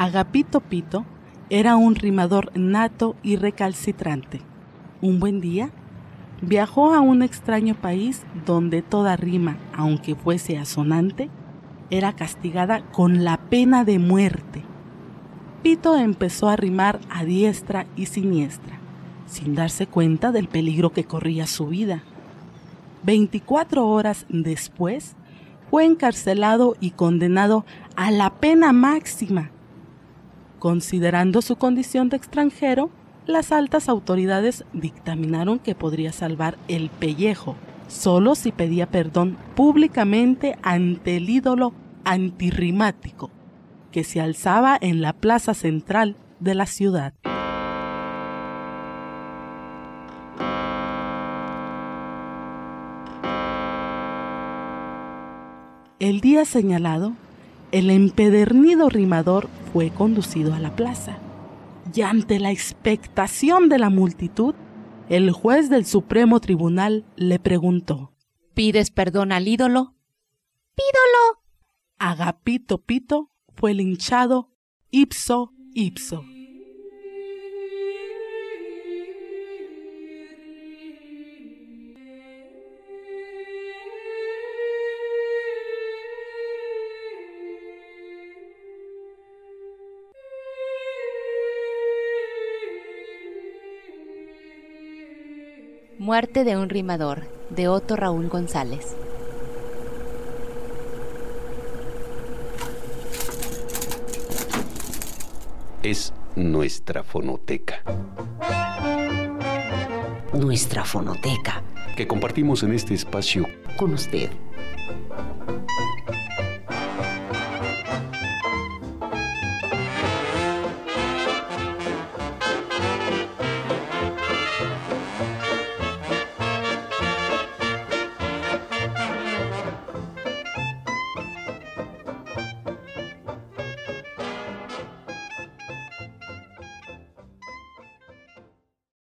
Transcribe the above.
Agapito Pito era un rimador nato y recalcitrante. Un buen día, viajó a un extraño país donde toda rima, aunque fuese asonante, era castigada con la pena de muerte. Pito empezó a rimar a diestra y siniestra, sin darse cuenta del peligro que corría su vida. 24 horas después, fue encarcelado y condenado a la pena máxima. Considerando su condición de extranjero, las altas autoridades dictaminaron que podría salvar el pellejo, solo si pedía perdón públicamente ante el ídolo antirrimático que se alzaba en la plaza central de la ciudad. El día señalado, el empedernido rimador fue conducido a la plaza y ante la expectación de la multitud, el juez del Supremo Tribunal le preguntó, ¿Pides perdón al ídolo? ¡Pídolo! Agapito Pito fue linchado ipso ipso. Muerte de un rimador, de Otto Raúl González. es nuestra fonoteca. Nuestra fonoteca. Que compartimos en este espacio Con usted.